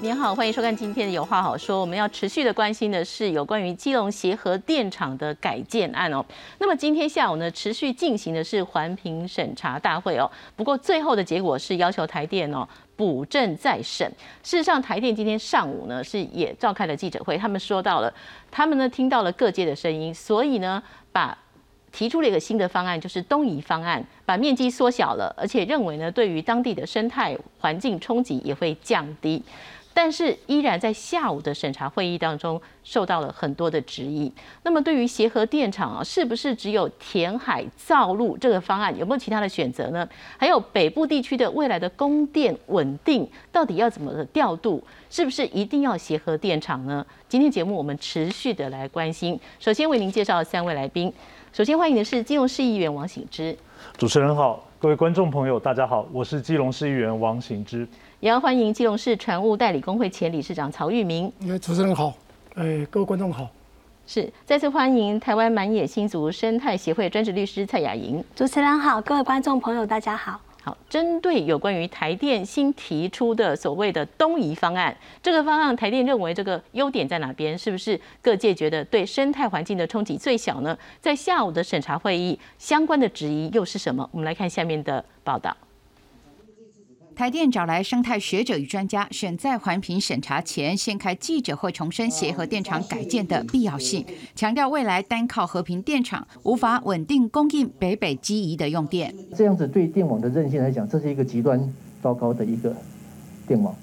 你，好，欢迎收看今天的有话好说。我们要持续的关心的是有关于基隆协和电厂的改建案哦。那么今天下午呢，持续进行的是环评审查大会哦。不过最后的结果是要求台电哦补正再审。事实上，台电今天上午呢是也召开了记者会，他们说到了，他们呢听到了各界的声音，所以呢把。提出了一个新的方案，就是东移方案，把面积缩小了，而且认为呢，对于当地的生态环境冲击也会降低。但是依然在下午的审查会议当中受到了很多的质疑。那么对于协和电厂啊，是不是只有填海造陆这个方案？有没有其他的选择呢？还有北部地区的未来的供电稳定到底要怎么的调度？是不是一定要协和电厂呢？今天节目我们持续的来关心。首先为您介绍三位来宾。首先欢迎的是基隆市议员王醒之，主持人好，各位观众朋友大家好，我是基隆市议员王醒之，也要欢迎基隆市船务代理工会前理事长曹玉明，主持人好，哎，各位观众好，是再次欢迎台湾满野新族生态协会专职律师蔡雅莹，主持人好，各位观众朋友大家好。针对有关于台电新提出的所谓的东移方案，这个方案台电认为这个优点在哪边？是不是各界觉得对生态环境的冲击最小呢？在下午的审查会议，相关的质疑又是什么？我们来看下面的报道。台电找来生态学者与专家，选在环评审查前先开记者会，重申协和电厂改建的必要性，强调未来单靠和平电厂无法稳定供应北北基宜的用电。这样子对电网的韧性来讲，这是一个极端糟糕的一个电网，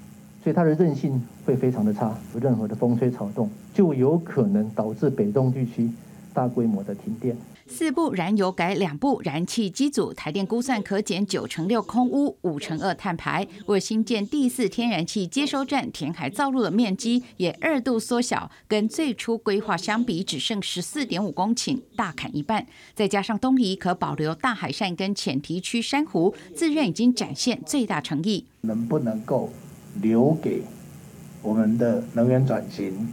所以它的韧性会非常的差，有任何的风吹草动，就有可能导致北东地区大规模的停电。四部燃油改两部燃气机组，台电估算可减九成六空污，五成二碳排。为新建第四天然气接收站填海造陆的面积也二度缩小，跟最初规划相比只剩十四点五公顷，大砍一半。再加上东移可保留大海扇跟浅堤区珊瑚，自认已经展现最大诚意。能不能够留给我们的能源转型，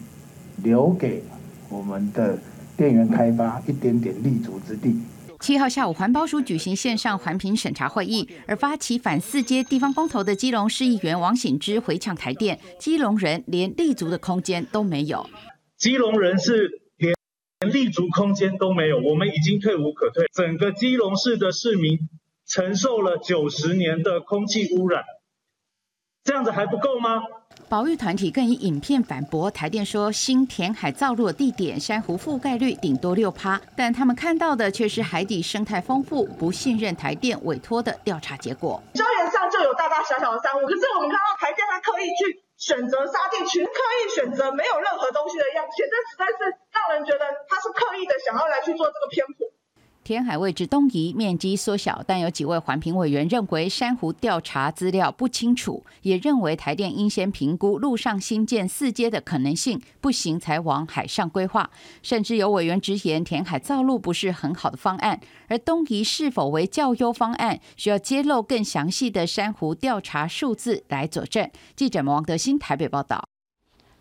留给我们的？电源开发一点点立足之地。七号下午，环保署举行线上环评审查会议，而发起反四阶地方公投的基隆市议员王醒之回呛台电，基隆人连立足的空间都没有。基隆人是连立足空间都没有，我们已经退无可退。整个基隆市的市民承受了九十年的空气污染，这样子还不够吗？保育团体更以影片反驳台电说，新填海造陆的地点珊瑚覆盖率顶多六趴，但他们看到的却是海底生态丰富，不信任台电委托的调查结果。礁岩上就有大大小小的珊瑚，可是我们看到台电他刻意去选择沙地群，刻意选择没有任何东西的样片，这实在是让人觉得他是刻意的想要来去做这个偏颇。填海位置东移，面积缩小，但有几位环评委员认为珊瑚调查资料不清楚，也认为台电应先评估陆上新建四阶的可能性，不行才往海上规划。甚至有委员直言，填海造陆不是很好的方案，而东移是否为较优方案，需要揭露更详细的珊瑚调查数字来佐证。记者王德新台北报道。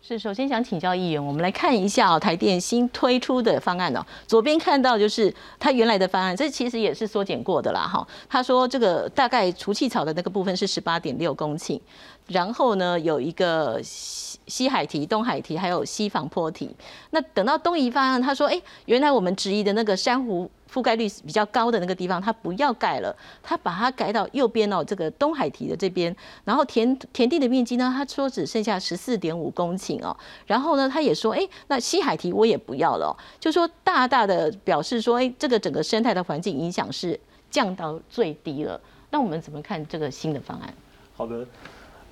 是，首先想请教议员，我们来看一下哦，台电新推出的方案哦。左边看到就是它原来的方案，这其实也是缩减过的啦，哈。他说这个大概除气槽的那个部分是十八点六公顷，然后呢有一个西海堤、东海堤，还有西防坡堤。那等到东移方案，他说，哎，原来我们质疑的那个珊瑚。覆盖率比较高的那个地方，他不要盖了，他把它改到右边哦，这个东海堤的这边。然后田田地的面积呢，他说只剩下十四点五公顷哦。然后呢，他也说，哎，那西海堤我也不要了，就说大大的表示说，哎，这个整个生态的环境影响是降到最低了。那我们怎么看这个新的方案？好的。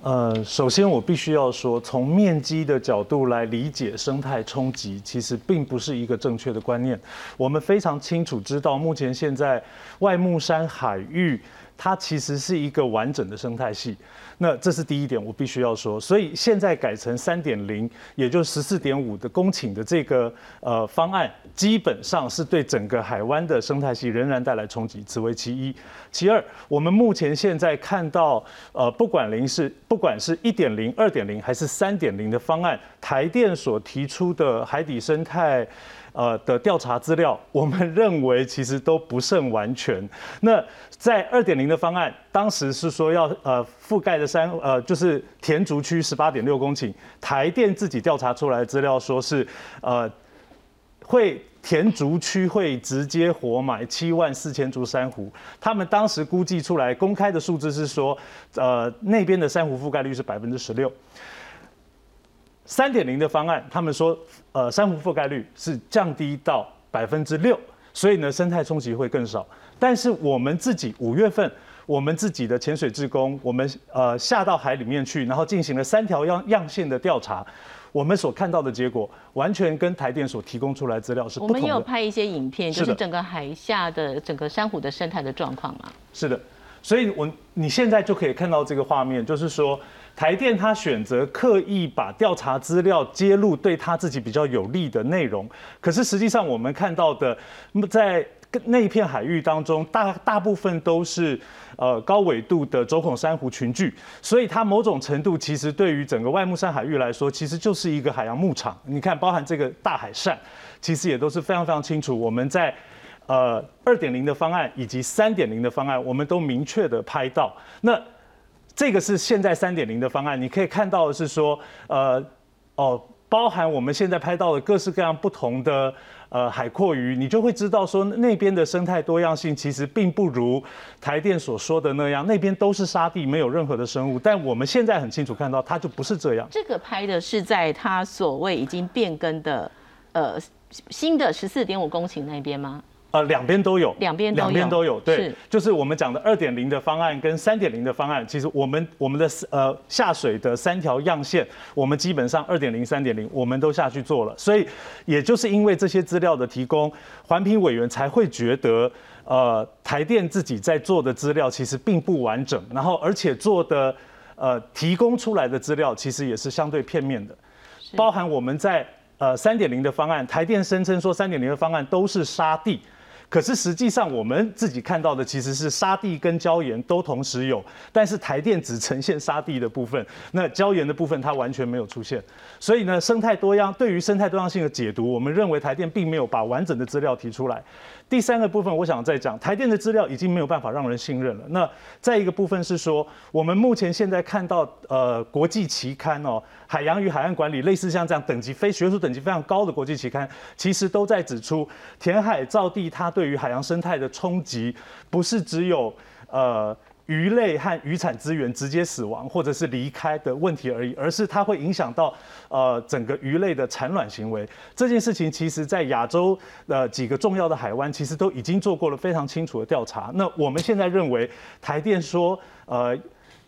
呃，首先我必须要说，从面积的角度来理解生态冲击，其实并不是一个正确的观念。我们非常清楚知道，目前现在外木山海域。它其实是一个完整的生态系，那这是第一点，我必须要说。所以现在改成三点零，也就十四点五的公顷的这个呃方案，基本上是对整个海湾的生态系仍然带来冲击，此为其一。其二，我们目前现在看到，呃，不管零是不管是一点零、二点零还是三点零的方案，台电所提出的海底生态。呃的调查资料，我们认为其实都不甚完全。那在二点零的方案，当时是说要呃覆盖的山呃就是田竹区十八点六公顷，台电自己调查出来的资料说是呃会。田竹区会直接活埋七万四千株珊瑚，他们当时估计出来公开的数字是说，呃，那边的珊瑚覆盖率是百分之十六。三点零的方案，他们说，呃，珊瑚覆盖率是降低到百分之六，所以呢，生态冲击会更少。但是我们自己五月份，我们自己的潜水志工，我们呃下到海里面去，然后进行了三条样样线的调查。我们所看到的结果，完全跟台电所提供出来资料是不同的。我们有拍一些影片，就是整个海下的整个珊瑚的生态的状况嘛。是的，所以我你现在就可以看到这个画面，就是说台电他选择刻意把调查资料揭露对他自己比较有利的内容，可是实际上我们看到的，在那一片海域当中，大大部分都是。呃，高纬度的轴孔珊瑚群聚，所以它某种程度其实对于整个外木山海域来说，其实就是一个海洋牧场。你看，包含这个大海扇，其实也都是非常非常清楚。我们在呃二点零的方案以及三点零的方案，我们都明确的拍到。那这个是现在三点零的方案，你可以看到的是说，呃，哦，包含我们现在拍到的各式各样不同的。呃，海阔鱼，你就会知道说那边的生态多样性其实并不如台电所说的那样，那边都是沙地，没有任何的生物。但我们现在很清楚看到，它就不是这样。这个拍的是在它所谓已经变更的呃新的十四点五公顷那边吗？呃，两边都有，两边两边都有，对，就是我们讲的二点零的方案跟三点零的方案，其实我们我们的呃下水的三条样线，我们基本上二点零、三点零我们都下去做了，所以也就是因为这些资料的提供，环评委员才会觉得，呃，台电自己在做的资料其实并不完整，然后而且做的呃提供出来的资料其实也是相对片面的，包含我们在呃三点零的方案，台电声称说三点零的方案都是沙地。可是实际上，我们自己看到的其实是沙地跟礁岩都同时有，但是台电只呈现沙地的部分，那礁岩的部分它完全没有出现。所以呢，生态多样对于生态多样性的解读，我们认为台电并没有把完整的资料提出来。第三个部分，我想再讲，台电的资料已经没有办法让人信任了。那再一个部分是说，我们目前现在看到呃国际期刊哦，海洋与海岸管理类似像这样等级非学术等级非常高的国际期刊，其实都在指出填海造地它对于海洋生态的冲击，不是只有呃。鱼类和渔产资源直接死亡或者是离开的问题而已，而是它会影响到呃整个鱼类的产卵行为。这件事情其实在亚洲的几个重要的海湾，其实都已经做过了非常清楚的调查。那我们现在认为台电说呃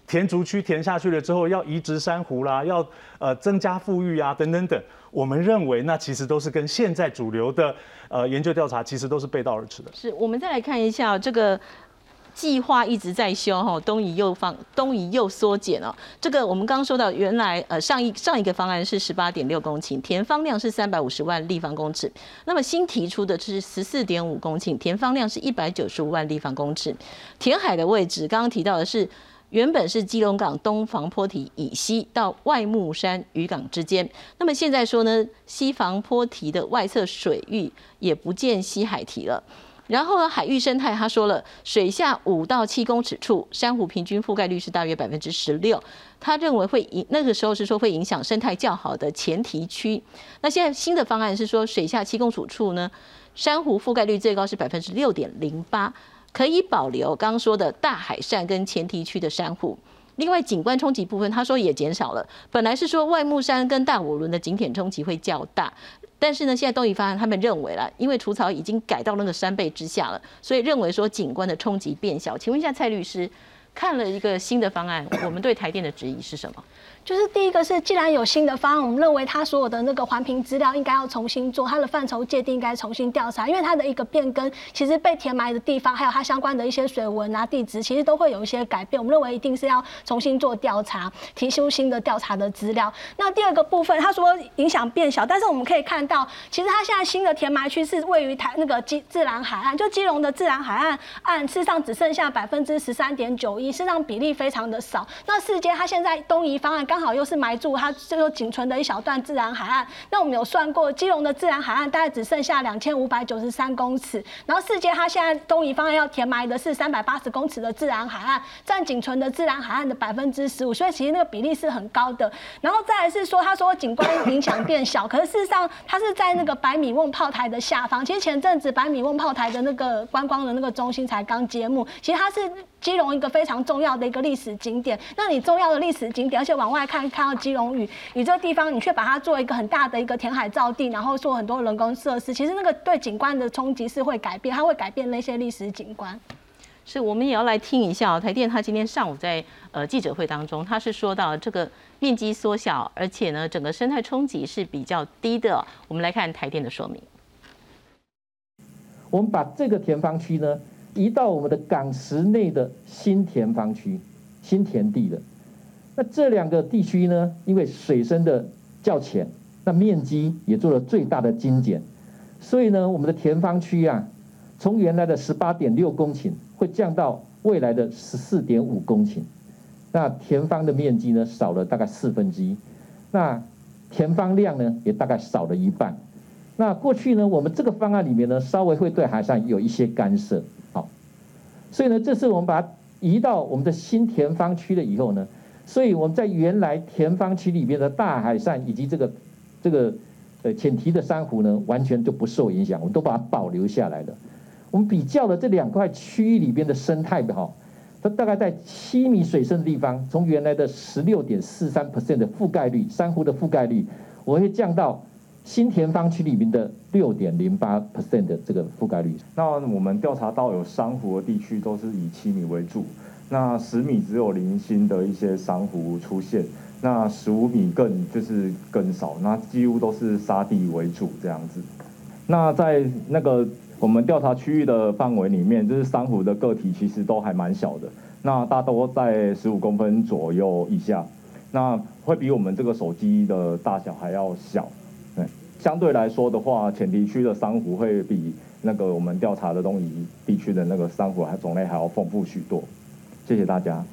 填竹区填下去了之后要移植珊瑚啦，要呃增加富裕啊等等等，我们认为那其实都是跟现在主流的呃研究调查其实都是背道而驰的。是我们再来看一下这个。计划一直在修哈，东移又放，东移又缩减哦。这个我们刚刚说到，原来呃上一上一个方案是十八点六公顷，填方量是三百五十万立方公尺。那么新提出的是十四点五公顷，填方量是一百九十五万立方公尺。填海的位置刚刚提到的是，原本是基隆港东防坡体以西到外木山渔港之间。那么现在说呢，西防坡堤的外侧水域也不见西海堤了。然后呢，海域生态他说了，水下五到七公尺处，珊瑚平均覆盖率是大约百分之十六。他认为会影那个时候是说会影响生态较好的前提区。那现在新的方案是说，水下七公尺处呢，珊瑚覆盖率最高是百分之六点零八，可以保留刚刚说的大海扇跟前提区的珊瑚。另外景观冲击部分，他说也减少了。本来是说外木山跟大五轮的景点冲击会较大。但是呢，现在东移方案他们认为了，因为除草已经改到那个山背之下了，所以认为说景观的冲击变小。请问一下蔡律师，看了一个新的方案，我们对台电的质疑是什么？就是第一个是，既然有新的方案，我们认为它所有的那个环评资料应该要重新做，它的范畴界定应该重新调查，因为它的一个变更，其实被填埋的地方，还有它相关的一些水文啊、地质，其实都会有一些改变。我们认为一定是要重新做调查，提出新的调查的资料。那第二个部分，他说影响变小，但是我们可以看到，其实它现在新的填埋区是位于台那个基自然海岸，就基隆的自然海岸岸，事实上只剩下百分之十三点九一。事实上比例非常的少。那四阶它现在东移方案刚好又是埋住它最后仅存的一小段自然海岸。那我们有算过，基隆的自然海岸大概只剩下两千五百九十三公尺，然后世界它现在东移方案要填埋的是三百八十公尺的自然海岸，占仅存的自然海岸的百分之十五，所以其实那个比例是很高的。然后再来是说，他说景观影响变小，可是事实上它是在那个百米瓮炮台的下方。其实前阵子百米瓮炮台的那个观光的那个中心才刚揭幕，其实它是基隆一个非常重要的一个历史景点。那你重要的历史景点，而且往外看看到基隆屿，你这个地方你却把它做一个很大的一个填海造地，然后做很多人工设施，其实那个对景观的冲击是会改变，它会改变那些历史景观。是，我们也要来听一下台电，他今天上午在呃记者会当中，他是说到这个面积缩小，而且呢整个生态冲击是比较低的。我们来看台电的说明。我们把这个填方区呢移到我们的港石内的新填方区、新田地的。那这两个地区呢，因为水深的较浅，那面积也做了最大的精简，所以呢，我们的田方区啊，从原来的十八点六公顷会降到未来的十四点五公顷。那田方的面积呢，少了大概四分之一，那田方量呢，也大概少了一半。那过去呢，我们这个方案里面呢，稍微会对海上有一些干涉，好，所以呢，这次我们把它移到我们的新田方区了以后呢，所以我们在原来田方区里面的大海扇以及这个这个呃浅堤的珊瑚呢，完全就不受影响，我们都把它保留下来了。我们比较了这两块区域里边的生态哈，它大概在七米水深的地方，从原来的十六点四三 percent 的覆盖率，珊瑚的覆盖率，我会降到。新田方区里面的六点零八 percent 的这个覆盖率，那我们调查到有珊瑚的地区都是以七米为主，那十米只有零星的一些珊瑚出现，那十五米更就是更少，那几乎都是沙地为主这样子。那在那个我们调查区域的范围里面，就是珊瑚的个体其实都还蛮小的，那大多在十五公分左右以下，那会比我们这个手机的大小还要小。对相对来说的话，浅地区的珊瑚会比那个我们调查的东夷地区的那个珊瑚还种类还要丰富许多。谢谢大家。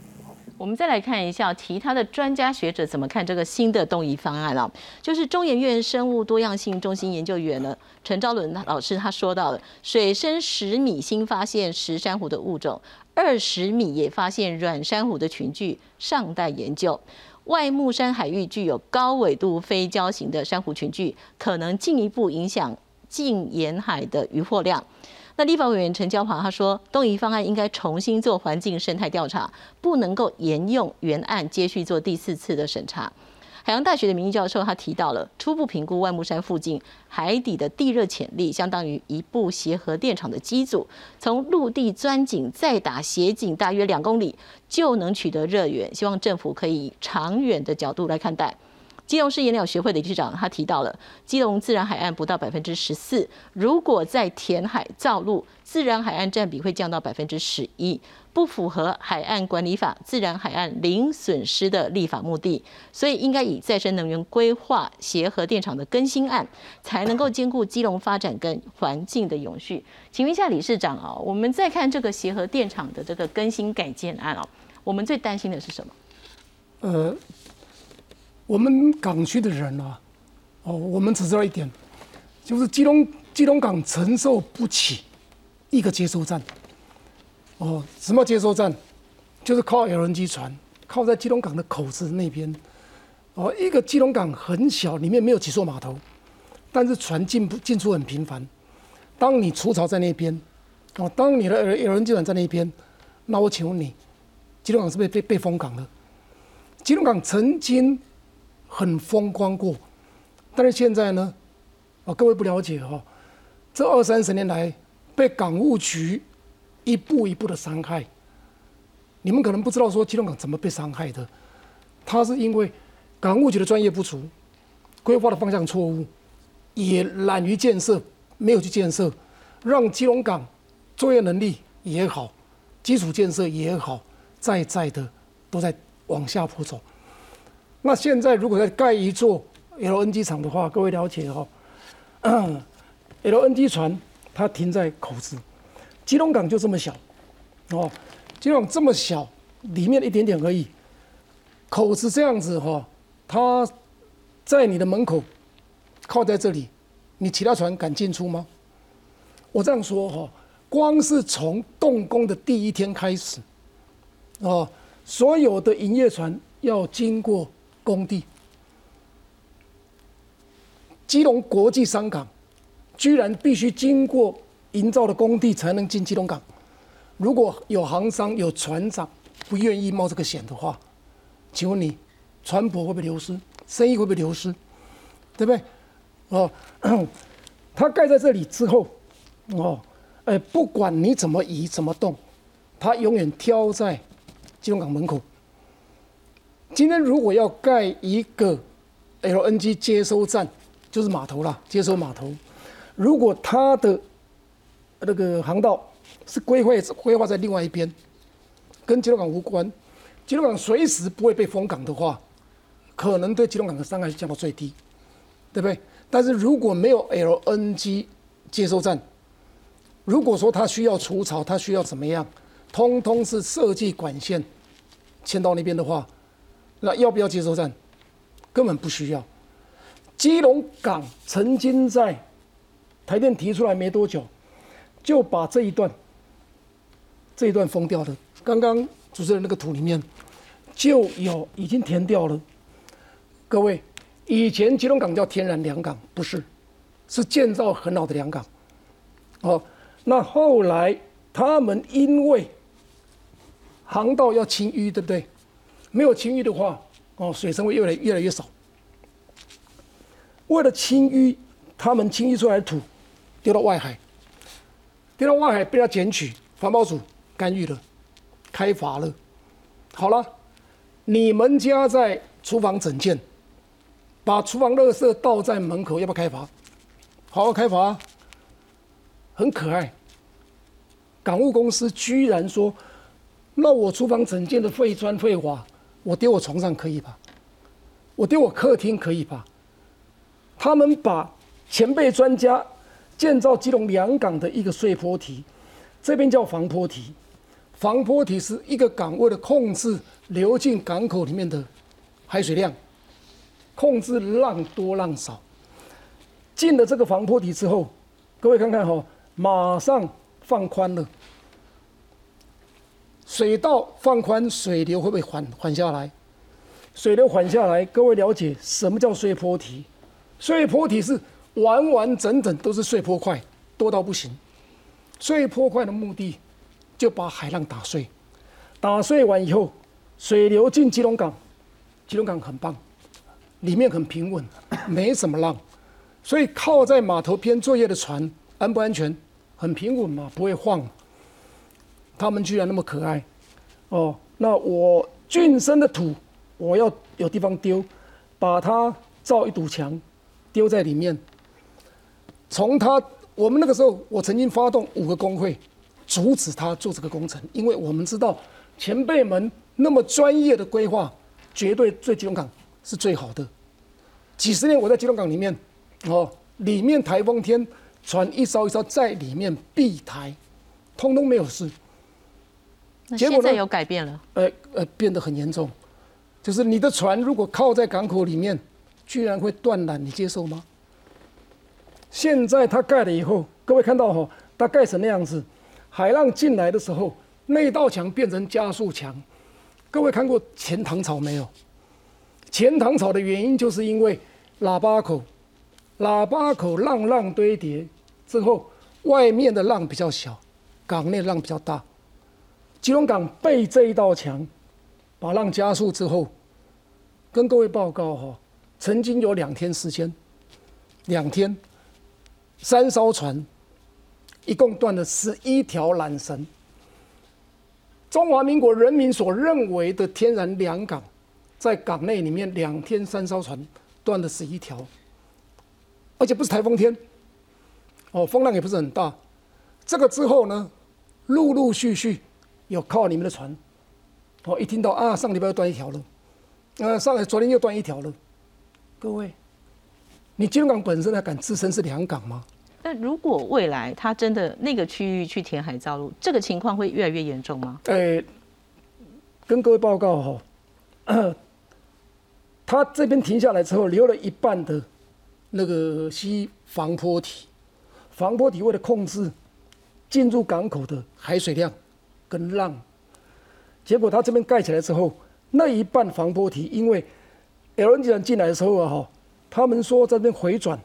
我们再来看一下其他的专家学者怎么看这个新的动移方案了。就是中研院生物多样性中心研究员呢陈昭伦老师他说到了，水深十米新发现石珊瑚的物种，二十米也发现软珊瑚的群聚，尚待研究。外木山海域具有高纬度非礁型的珊瑚群聚，可能进一步影响近沿海的渔获量。那立法委员陈椒华他说，东移方案应该重新做环境生态调查，不能够沿用原案接续做第四次的审查。海洋大学的名誉教授他提到了初步评估万木山附近海底的地热潜力，相当于一部协和电厂的机组，从陆地钻井再打斜井大约两公里就能取得热源。希望政府可以长远的角度来看待。基隆市野鸟学会的理事长他提到了，基隆自然海岸不到百分之十四，如果在填海造陆，自然海岸占比会降到百分之十一，不符合海岸管理法自然海岸零损失的立法目的，所以应该以再生能源规划协和电厂的更新案，才能够兼顾基隆发展跟环境的永续。请问一下理事长啊，我们再看这个协和电厂的这个更新改建案哦，我们最担心的是什么？呃。我们港区的人啊，哦，我们只知道一点，就是基隆基隆港承受不起一个接收站。哦，什么接收站？就是靠 LNG 船，靠在基隆港的口子那边。哦，一个基隆港很小，里面没有几座码头，但是船进不进出很频繁。当你除潮在那边，哦，当你的 LNG 船在那边，那我请问你，基隆港是不是被被封港了？基隆港曾经。很风光过，但是现在呢？啊，各位不了解哈，这二三十年来被港务局一步一步的伤害。你们可能不知道说基隆港怎么被伤害的，它是因为港务局的专业不足，规划的方向错误，也懒于建设，没有去建设，让基隆港作业能力也好，基础建设也好，在在的都在往下坡走。那现在如果再盖一座 LNG 厂的话，各位了解 哈，LNG 船它停在口子，基隆港就这么小，哦，基隆港这么小，里面一点点而已，口子这样子哈，它在你的门口靠在这里，你其他船敢进出吗？我这样说哈，光是从动工的第一天开始，哦，所有的营业船要经过工地，基隆国际商港居然必须经过营造的工地才能进基隆港。如果有航商、有船长不愿意冒这个险的话，请问你船舶会不会流失？生意会不会流失？对不对？哦，它盖在这里之后，哦，哎，不管你怎么移、怎么动，它永远挑在基隆港门口。今天如果要盖一个 LNG 接收站，就是码头啦，接收码头。如果它的那个航道是规划规划在另外一边，跟基隆港无关，基隆港随时不会被封港的话，可能对基隆港的伤害降到最低，对不对？但是如果没有 LNG 接收站，如果说它需要除草，它需要怎么样，通通是设计管线迁到那边的话，那要不要接收站？根本不需要。基隆港曾经在台电提出来没多久，就把这一段这一段封掉了。刚刚主持人那个图里面就有已经填掉了。各位，以前基隆港叫天然良港，不是，是建造很好的良港。哦，那后来他们因为航道要清淤，对不对？没有清淤的话，哦，水深会越来越来越少。为了清淤，他们清淤出来的土丢到外海，丢到外海被他捡取，环保署干预了，开罚了。好了，你们家在厨房整件，把厨房垃圾倒在门口，要不要开罚？好好开罚，很可爱。港务公司居然说，那我厨房整件的废砖废瓦，我丢我床上可以吧？我丢我客厅可以吧？他们把前辈专家建造基隆两港的一个碎坡堤，这边叫防坡堤。防坡堤是一个港为了控制流进港口里面的海水量，控制浪多浪少。进了这个防坡堤之后，各位看看哈，马上放宽了，水道放宽，水流会不会缓缓下来？水流缓下来，各位了解什么叫碎坡体？碎坡体是完完整整都是碎坡块，多到不行。碎坡块的目的就把海浪打碎，打碎完以后，水流进基隆港，基隆港很棒，里面很平稳，没什么浪，所以靠在码头边作业的船安不安全？很平稳嘛，不会晃。他们居然那么可爱，哦，那我俊生的土我要有地方丢，把它造一堵墙。丢在里面。从他，我们那个时候，我曾经发动五个工会，阻止他做这个工程，因为我们知道前辈们那么专业的规划，绝对对基隆港是最好的。几十年我在基隆港里面，哦，里面台风天船一艘一艘在里面避台，通通没有事。结果呢？有改变了？呃呃，变得很严重，就是你的船如果靠在港口里面。居然会断缆，你接受吗？现在它盖了以后，各位看到哈，它盖成那样子，海浪进来的时候，那道墙变成加速墙。各位看过前唐朝没有？前唐朝的原因就是因为喇叭口，喇叭口浪浪堆叠之后，外面的浪比较小，港内浪比较大。基隆港被这一道墙把浪加速之后，跟各位报告哈。曾经有两天时间，两天，三艘船，一共断了十一条缆绳。中华民国人民所认为的天然良港，在港内里面两天三艘船断了十一条，而且不是台风天，哦，风浪也不是很大。这个之后呢，陆陆续续有靠你们的船，哦，一听到啊，上礼拜又断一条了，呃，上昨天又断一条了。各位，你金融港本身还敢自称是良港吗？那如果未来它真的那个区域去填海造陆，这个情况会越来越严重吗？呃，跟各位报告哈，他这边停下来之后，留了一半的那个西防坡体，防坡体为了控制进入港口的海水量跟浪，结果他这边盖起来之后，那一半防波堤因为 LNG 船进来的时候啊哈，他们说在这边回转，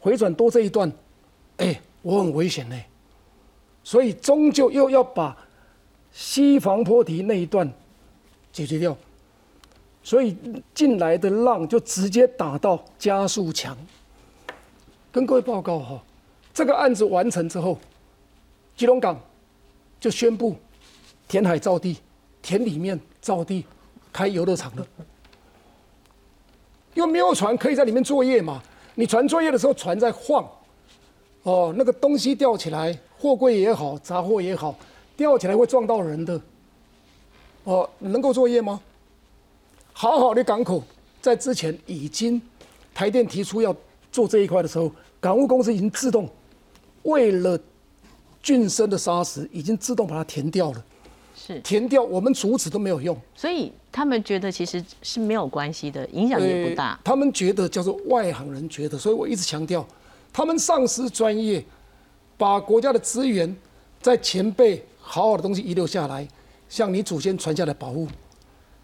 回转多这一段，哎，我很危险呢，所以终究又要把西防坡堤那一段解决掉。所以进来的浪就直接打到加速墙。跟各位报告哈，这个案子完成之后，基隆港就宣布填海造地，填里面造地，开游乐场了。因为没有船可以在里面作业嘛，你船作业的时候船在晃，哦，那个东西吊起来，货柜也好，杂货也好，吊起来会撞到人的，哦，能够作业吗？好好的港口，在之前已经台电提出要做这一块的时候，港务公司已经自动为了浚深的砂石，已经自动把它填掉了。是填掉，我们阻止都没有用。所以他们觉得其实是没有关系的，影响也不大。他们觉得叫做外行人觉得，所以我一直强调，他们丧失专业，把国家的资源在前辈好好的东西遗留下来，向你祖先传下来保护。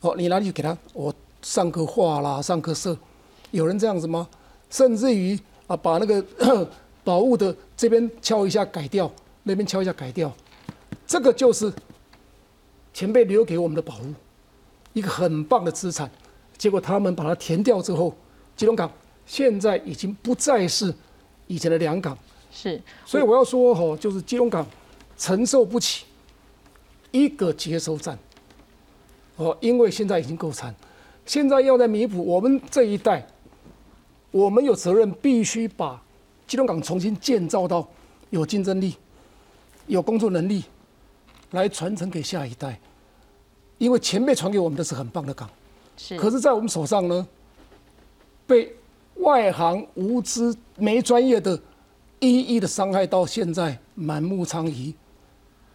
哦，你拿去给他，我上课画啦，上课色，有人这样子吗？甚至于啊，把那个 宝物的这边敲一下改掉，那边敲一下改掉，这个就是前辈留给我们的宝物，一个很棒的资产。结果他们把它填掉之后，基隆港现在已经不再是以前的两港。是，所以我要说哈，就是基隆港承受不起一个接收站。哦，因为现在已经够惨，现在要在弥补我们这一代，我们有责任必须把基隆港重新建造到有竞争力、有工作能力，来传承给下一代。因为前辈传给我们的是很棒的港，是，可是，在我们手上呢，被外行无知、没专业的一一的伤害，到现在满目疮痍、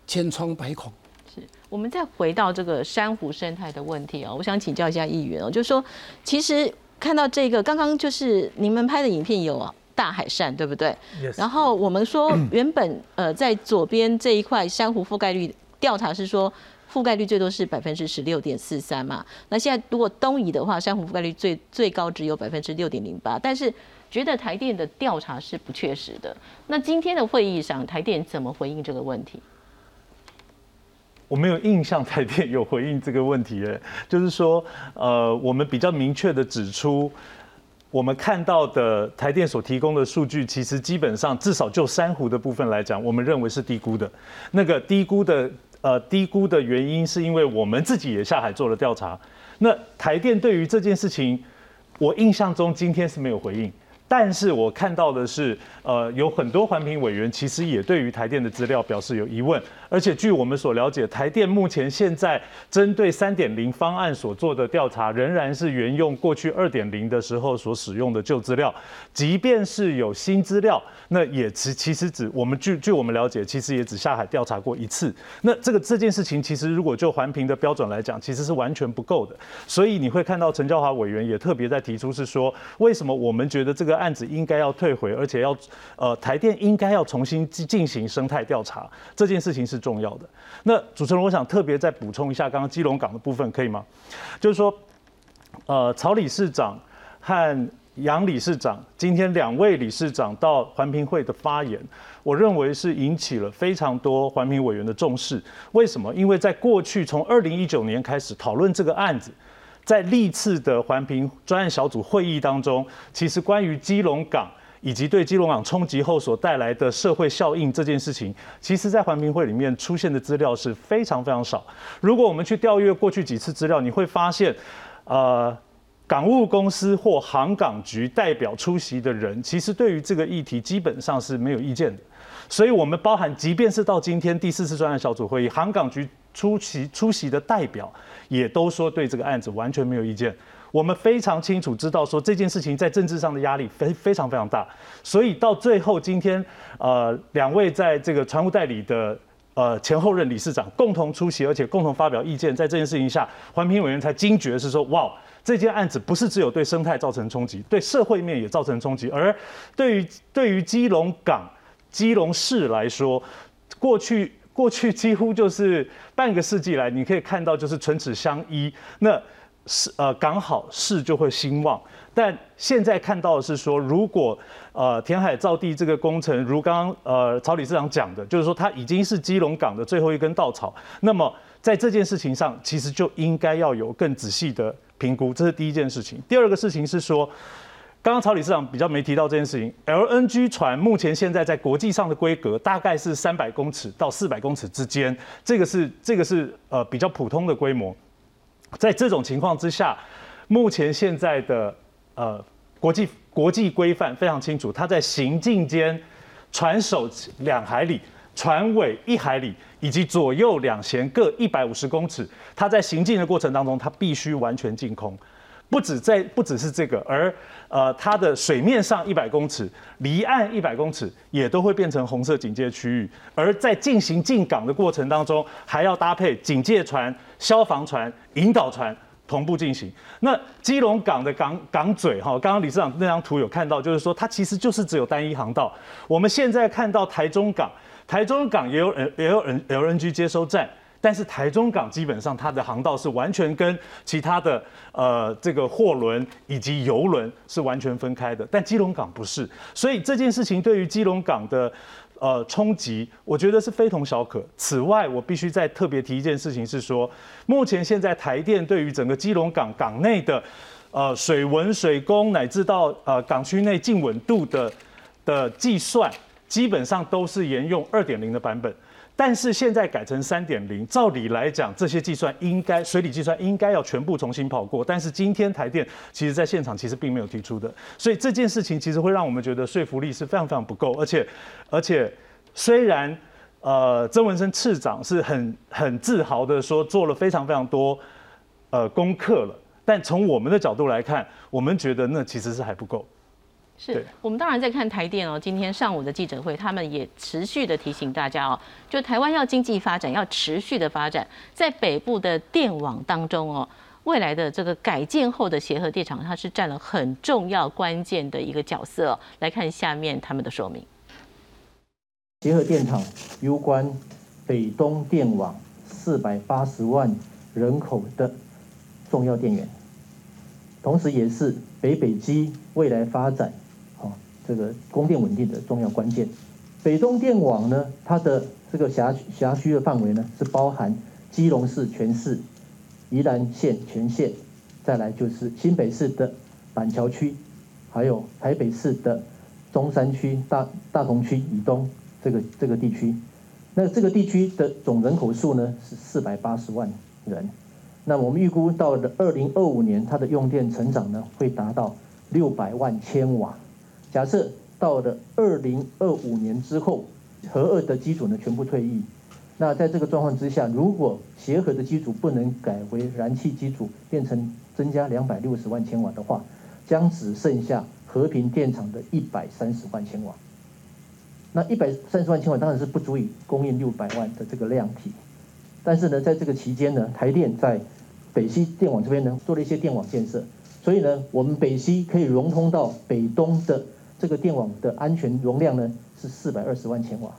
千疮百孔。我们再回到这个珊瑚生态的问题啊，我想请教一下议员哦，就是说，其实看到这个刚刚就是你们拍的影片有大海扇，对不对？然后我们说原本呃在左边这一块珊瑚覆盖率调查是说覆盖率最多是百分之十六点四三嘛，那现在如果东移的话，珊瑚覆盖率最最高只有百分之六点零八，但是觉得台电的调查是不确实的。那今天的会议上，台电怎么回应这个问题？我没有印象台电有回应这个问题，诶，就是说，呃，我们比较明确的指出，我们看到的台电所提供的数据，其实基本上至少就珊瑚的部分来讲，我们认为是低估的。那个低估的，呃，低估的原因是因为我们自己也下海做了调查。那台电对于这件事情，我印象中今天是没有回应。但是我看到的是，呃，有很多环评委员其实也对于台电的资料表示有疑问，而且据我们所了解，台电目前现在针对三点零方案所做的调查，仍然是沿用过去二点零的时候所使用的旧资料，即便是有新资料，那也其其实只我们据据我们了解，其实也只下海调查过一次。那这个这件事情，其实如果就环评的标准来讲，其实是完全不够的。所以你会看到陈教华委员也特别在提出是说，为什么我们觉得这个。案子应该要退回，而且要呃台电应该要重新进行生态调查，这件事情是重要的。那主持人，我想特别再补充一下刚刚基隆港的部分，可以吗？就是说，呃，曹理事长和杨理事长今天两位理事长到环评会的发言，我认为是引起了非常多环评委员的重视。为什么？因为在过去从二零一九年开始讨论这个案子。在历次的环评专案小组会议当中，其实关于基隆港以及对基隆港冲击后所带来的社会效应这件事情，其实，在环评会里面出现的资料是非常非常少。如果我们去调阅过去几次资料，你会发现，呃，港务公司或航港局代表出席的人，其实对于这个议题基本上是没有意见的。所以，我们包含，即便是到今天第四次专案小组会议，航港局出席出席的代表。也都说对这个案子完全没有意见。我们非常清楚知道说这件事情在政治上的压力非非常非常大，所以到最后今天，呃，两位在这个船务代理的呃前后任理事长共同出席，而且共同发表意见，在这件事情下，环评委员才惊觉是说，哇，这件案子不是只有对生态造成冲击，对社会面也造成冲击，而对于对于基隆港、基隆市来说，过去过去几乎就是半个世纪来，你可以看到就是唇齿相依，那是呃港好市就会兴旺。但现在看到的是说，如果呃填海造地这个工程，如刚刚呃曹理事长讲的，就是说它已经是基隆港的最后一根稻草，那么在这件事情上，其实就应该要有更仔细的评估，这是第一件事情。第二个事情是说，刚刚曹理事长比较没提到这件事情，LNG 船目前现在在国际上的规格大概是三百公尺到四百公尺之间，这个是这个是呃比较普通的规模，在这种情况之下，目前现在的呃，国际国际规范非常清楚，它在行进间，船首两海里，船尾一海里，以及左右两舷各一百五十公尺，它在行进的过程当中，它必须完全净空。不止在不只是这个，而呃，它的水面上一百公尺，离岸一百公尺，也都会变成红色警戒区域。而在进行进港的过程当中，还要搭配警戒船、消防船、引导船。同步进行。那基隆港的港港嘴哈，刚刚理事长那张图有看到，就是说它其实就是只有单一航道。我们现在看到台中港，台中港也有也有 LNG 接收站，但是台中港基本上它的航道是完全跟其他的呃这个货轮以及游轮是完全分开的，但基隆港不是，所以这件事情对于基隆港的。呃，冲击我觉得是非同小可。此外，我必须再特别提一件事情，是说，目前现在台电对于整个基隆港港内的呃水文、水工乃至到呃港区内静稳度的的计算，基本上都是沿用二点零的版本。但是现在改成三点零，照理来讲，这些计算应该水理计算应该要全部重新跑过。但是今天台电其实在现场其实并没有提出的，所以这件事情其实会让我们觉得说服力是非常非常不够。而且，而且虽然呃曾文生次长是很很自豪的说做了非常非常多呃功课了，但从我们的角度来看，我们觉得那其实是还不够。是我们当然在看台电哦，今天上午的记者会，他们也持续的提醒大家哦，就台湾要经济发展，要持续的发展，在北部的电网当中哦，未来的这个改建后的协和电厂，它是占了很重要关键的一个角色。来看下面他们的说明。协和电厂攸关北东电网四百八十万人口的重要电源，同时也是北北基未来发展。这个供电稳定的重要关键，北东电网呢，它的这个辖辖区的范围呢，是包含基隆市全市、宜兰县全县，再来就是新北市的板桥区，还有台北市的中山区、大大同区以东这个这个地区。那这个地区的总人口数呢是四百八十万人。那我们预估到的二零二五年，它的用电成长呢会达到六百万千瓦。假设到了二零二五年之后，核二的机组呢全部退役，那在这个状况之下，如果协和的机组不能改为燃气机组，变成增加两百六十万千瓦的话，将只剩下和平电厂的一百三十万千瓦。那一百三十万千瓦当然是不足以供应六百万的这个量体，但是呢，在这个期间呢，台电在北西电网这边呢做了一些电网建设，所以呢，我们北西可以融通到北东的。这个电网的安全容量呢是四百二十万千瓦，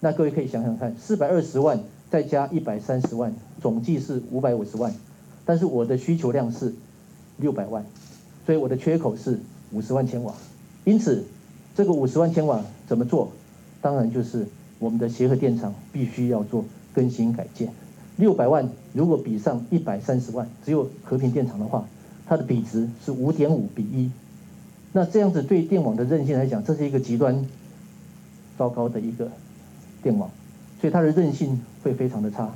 那各位可以想想看，四百二十万再加一百三十万，总计是五百五十万，但是我的需求量是六百万，所以我的缺口是五十万千瓦，因此这个五十万千瓦怎么做？当然就是我们的协和电厂必须要做更新改建。六百万如果比上一百三十万，只有和平电厂的话，它的比值是五点五比一。那这样子对电网的韧性来讲，这是一个极端糟糕的一个电网，所以它的韧性会非常的差。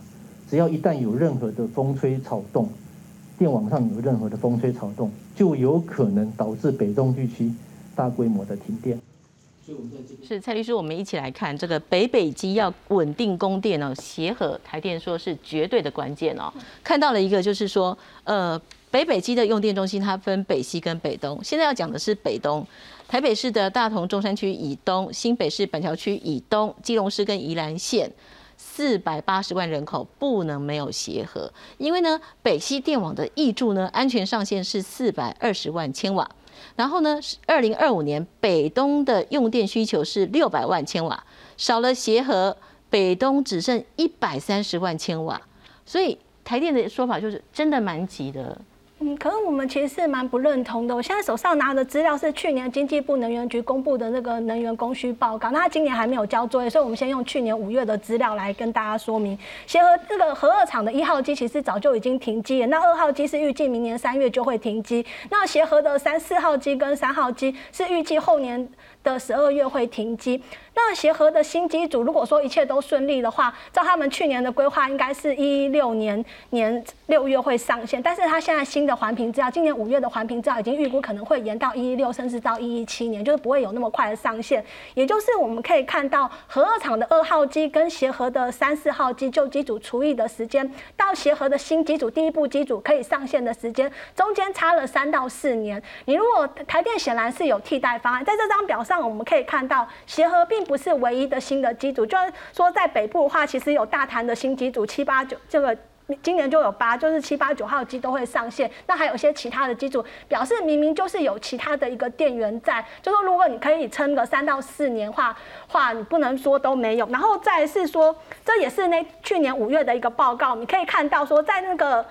只要一旦有任何的风吹草动，电网上有任何的风吹草动，就有可能导致北东地区大规模的停电。是蔡律师，我们一起来看这个北北基要稳定供电哦，协和台电说是绝对的关键哦。看到了一个就是说，呃。北北基的用电中心，它分北西跟北东。现在要讲的是北东，台北市的大同中山区以东，新北市板桥区以东，基隆市跟宜兰县，四百八十万人口不能没有协和，因为呢，北西电网的挹注呢，安全上限是四百二十万千瓦，然后呢，二零二五年北东的用电需求是六百万千瓦，少了协和，北东只剩一百三十万千瓦，所以台电的说法就是真的蛮急的。嗯，可是我们其实是蛮不认同的。我现在手上拿的资料是去年经济部能源局公布的那个能源供需报告，那他今年还没有交作业，所以我们先用去年五月的资料来跟大家说明。协和这个核二厂的一号机其实早就已经停机了，那二号机是预计明年三月就会停机，那协和的三四号机跟三号机是预计后年的十二月会停机。那协和的新机组，如果说一切都顺利的话，照他们去年的规划，应该是一六年年六月会上线。但是他现在新的环评资料，今年五月的环评资料已经预估可能会延到一一六，甚至到一一七年，就是不会有那么快的上线。也就是我们可以看到，核二厂的二号机跟协和的三四号机旧机组除役的时间，到协和的新机组第一部机组可以上线的时间，中间差了三到四年。你如果台电显然是有替代方案，在这张表上我们可以看到，协和并不是唯一的新的机组，就是说在北部的话，其实有大潭的新机组七八九，这个今年就有八，就是七八九号机都会上线。那还有一些其他的机组，表示明明就是有其他的一个电源在，就说如果你可以撑个三到四年话，话你不能说都没有。然后再是说，这也是那去年五月的一个报告，你可以看到说在那个。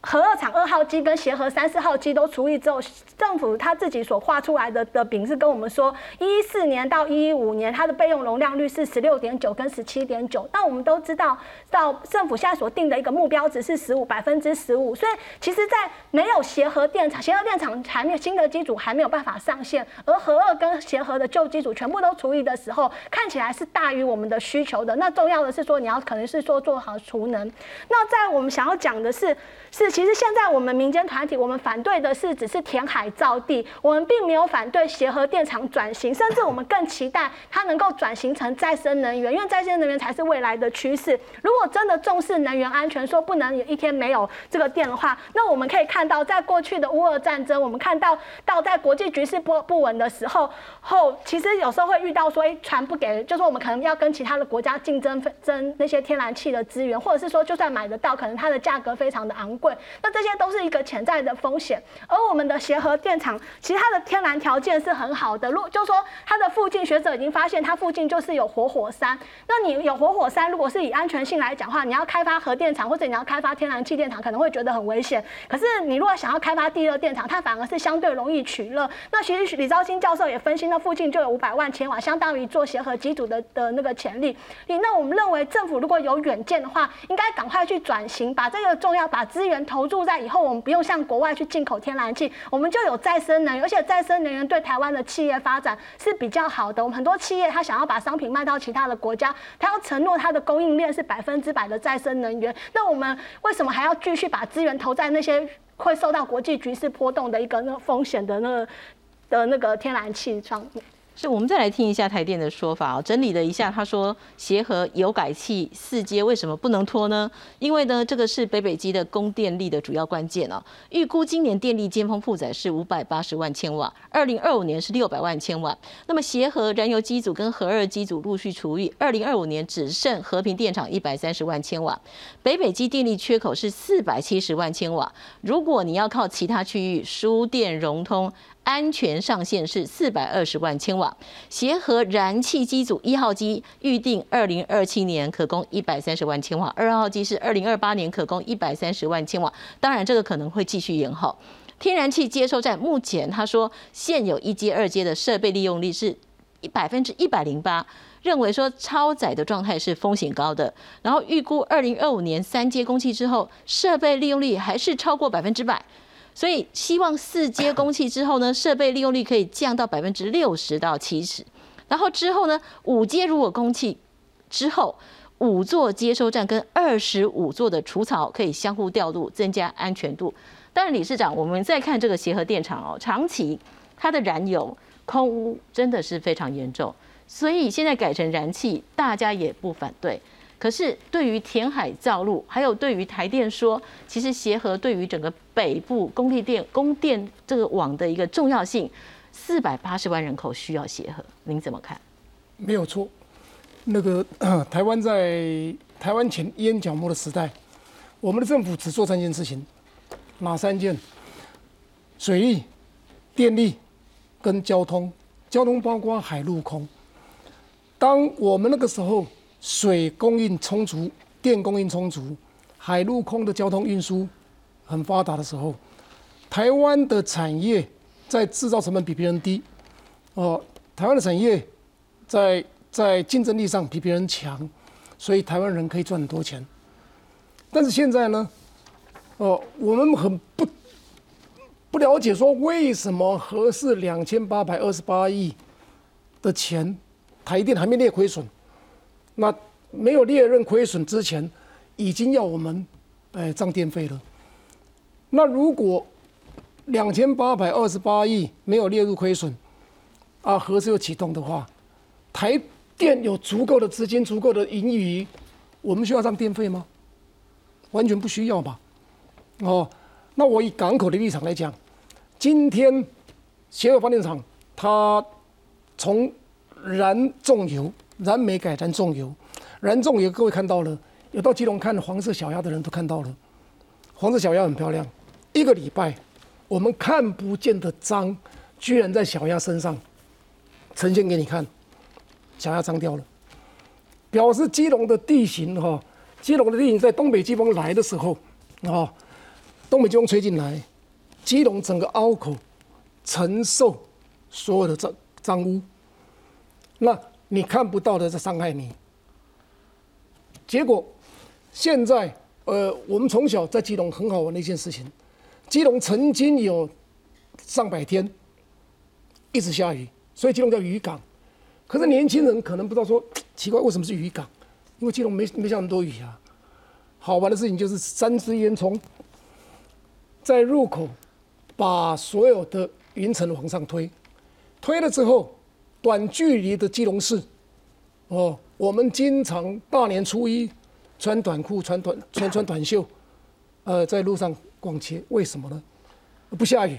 核二厂二号机跟协和三四号机都除役之后，政府他自己所画出来的的饼是跟我们说，一四年到一五年它的备用容量率是十六点九跟十七点九。那我们都知道，到政府现在所定的一个目标值是十五百分之十五。所以其实，在没有协和电厂，协和电厂还没有新的机组还没有办法上线，而核二跟协和的旧机组全部都除役的时候，看起来是大于我们的需求的。那重要的是说，你要可能是说做好储能。那在我们想要讲的是，是。其实现在我们民间团体，我们反对的是只是填海造地，我们并没有反对协和电厂转型，甚至我们更期待它能够转型成再生能源，因为再生能源才是未来的趋势。如果真的重视能源安全，说不能有一天没有这个电的话，那我们可以看到，在过去的乌俄战争，我们看到到在国际局势不不稳的时候，后其实有时候会遇到说，哎，船不给，就是我们可能要跟其他的国家竞争争那些天然气的资源，或者是说就算买得到，可能它的价格非常的昂贵。那这些都是一个潜在的风险，而我们的协和电厂其实它的天然条件是很好的。如就说它的附近学者已经发现，它附近就是有活火山。那你有活火山，如果是以安全性来讲话，你要开发核电厂或者你要开发天然气电厂，可能会觉得很危险。可是你如果想要开发地热电厂，它反而是相对容易取热。那其实李昭新教授也分析，那附近就有五百万千瓦，相当于做协和机组的的那个潜力。那我们认为政府如果有远见的话，应该赶快去转型，把这个重要把资源投注在以后，我们不用向国外去进口天然气，我们就有再生能源，而且再生能源对台湾的企业发展是比较好的。我们很多企业他想要把商品卖到其他的国家，他要承诺他的供应链是百分之百的再生能源。那我们为什么还要继续把资源投在那些会受到国际局势波动的一个那个风险的那个的那个天然气上面？是，我们再来听一下台电的说法哦，整理了一下，他说协和油改气四阶为什么不能拖呢？因为呢，这个是北北基的供电力的主要关键哦。预估今年电力尖峰负载是五百八十万千瓦，二零二五年是六百万千瓦。那么协和燃油机组跟核二机组陆续除役，二零二五年只剩和平电厂一百三十万千瓦，北北基电力缺口是四百七十万千瓦。如果你要靠其他区域输电融通。安全上限是四百二十万千瓦，协和燃气机组一号机预定二零二七年可供一百三十万千瓦，二号机是二零二八年可供一百三十万千瓦。当然，这个可能会继续延后。天然气接收站目前他说现有一阶、二阶的设备利用率是百分之一百零八，认为说超载的状态是风险高的。然后预估二零二五年三阶供气之后，设备利用率还是超过百分之百。所以希望四阶供气之后呢，设备利用率可以降到百分之六十到七十。然后之后呢，五阶如果供气之后，五座接收站跟二十五座的除槽可以相互调度，增加安全度。当然，理事长，我们再看这个协和电厂哦，长期它的燃油空污真的是非常严重，所以现在改成燃气，大家也不反对。可是对于填海造陆，还有对于台电说，其实协和对于整个北部供地电供电这个网的一个重要性，四百八十万人口需要协和，您怎么看？没有错，那个 台湾在台湾前烟角膜的时代，我们的政府只做三件事情，哪三件？水利、电力跟交通。交通包括海陆空。当我们那个时候水供应充足、电供应充足、海陆空的交通运输很发达的时候，台湾的产业在制造成本比别人低，哦，台湾的产业在在竞争力上比别人强，所以台湾人可以赚很多钱。但是现在呢，哦，我们很不不了解说为什么合适两千八百二十八亿的钱，台电还没列亏损，那没有列任亏损之前，已经要我们哎涨电费了。那如果两千八百二十八亿没有列入亏损，啊，核适又启动的话，台电有足够的资金、足够的盈余，我们需要涨电费吗？完全不需要吧。哦，那我以港口的立场来讲，今天协和发电厂它从燃重油、燃煤改燃重油，燃重油各位看到了，有到基隆看黄色小鸭的人都看到了，黄色小鸭很漂亮。一个礼拜，我们看不见的脏，居然在小鸭身上。呈现给你看，小鸭脏掉了，表示基隆的地形哈，基隆的地形在东北季风来的时候，啊，东北季风吹进来，基隆整个凹口承受所有的脏脏污，那你看不到的在伤害你，结果现在呃，我们从小在基隆很好玩的一件事情。基隆曾经有上百天一直下雨，所以基隆叫渔港。可是年轻人可能不知道说奇怪为什么是渔港，因为基隆没没下那么多雨啊。好玩的事情就是三只烟囱在入口把所有的云层往上推，推了之后，短距离的基隆市，哦，我们经常大年初一穿短裤、穿短穿穿短袖，呃，在路上。逛街为什么呢？不下雨，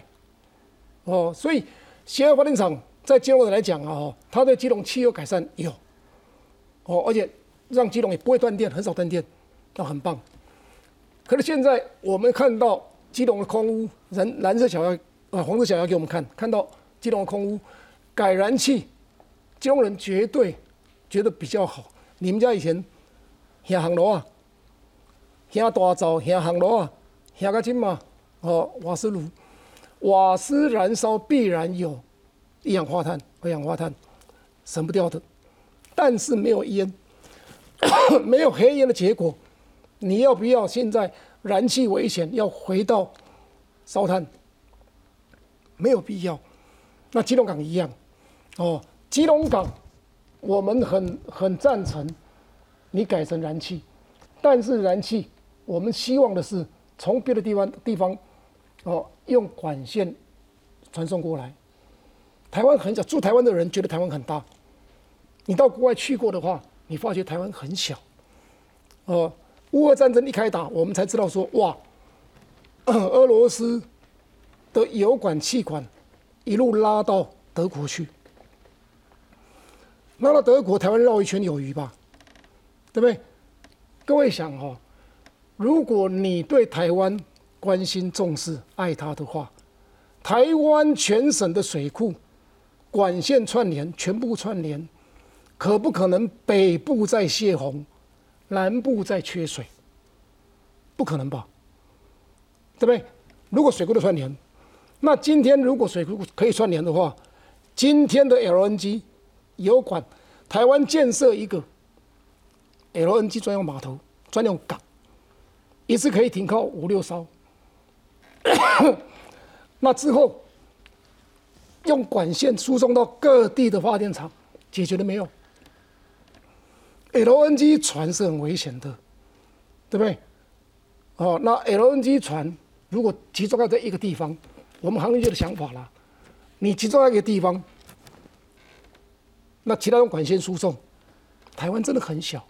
哦，所以协和发电厂在基隆来讲啊，它对基隆气候改善有，哦，而且让基隆也不会断电，很少断电，那很棒。可是现在我们看到基隆的空屋，蓝蓝色小鸭啊，黄色小鸭给我们看，看到基隆的空屋改燃气，基隆人绝对觉得比较好。你们家以前行行楼啊，行大灶行行楼啊。行个金嘛，哦，瓦斯炉，瓦斯燃烧必然有一氧化碳、二氧化碳，省不掉的。但是没有烟，没有黑烟的结果，你要不要现在燃气危险要回到烧炭？没有必要。那基隆港一样，哦，基隆港我们很很赞成你改成燃气，但是燃气我们希望的是。从别的地方地方，哦，用管线传送过来。台湾很小，住台湾的人觉得台湾很大。你到国外去过的话，你发觉台湾很小。哦，乌俄战争一开打，我们才知道说，哇，俄罗斯的油管气管一路拉到德国去，拉到德国，台湾绕一圈有余吧？对不对？各位想哈。如果你对台湾关心、重视、爱它的话，台湾全省的水库管线串联，全部串联，可不可能北部在泄洪，南部在缺水？不可能吧？对不对？如果水库的串联，那今天如果水库可以串联的话，今天的 LNG 油管，台湾建设一个 LNG 专用码头、专用港。一次可以停靠五六艘，那之后用管线输送到各地的发电厂，解决了没有？LNG 船是很危险的，对不对？哦，那 LNG 船如果集中在这一个地方，我们航运业的想法啦，你集中在一个地方，那其他用管线输送，台湾真的很小，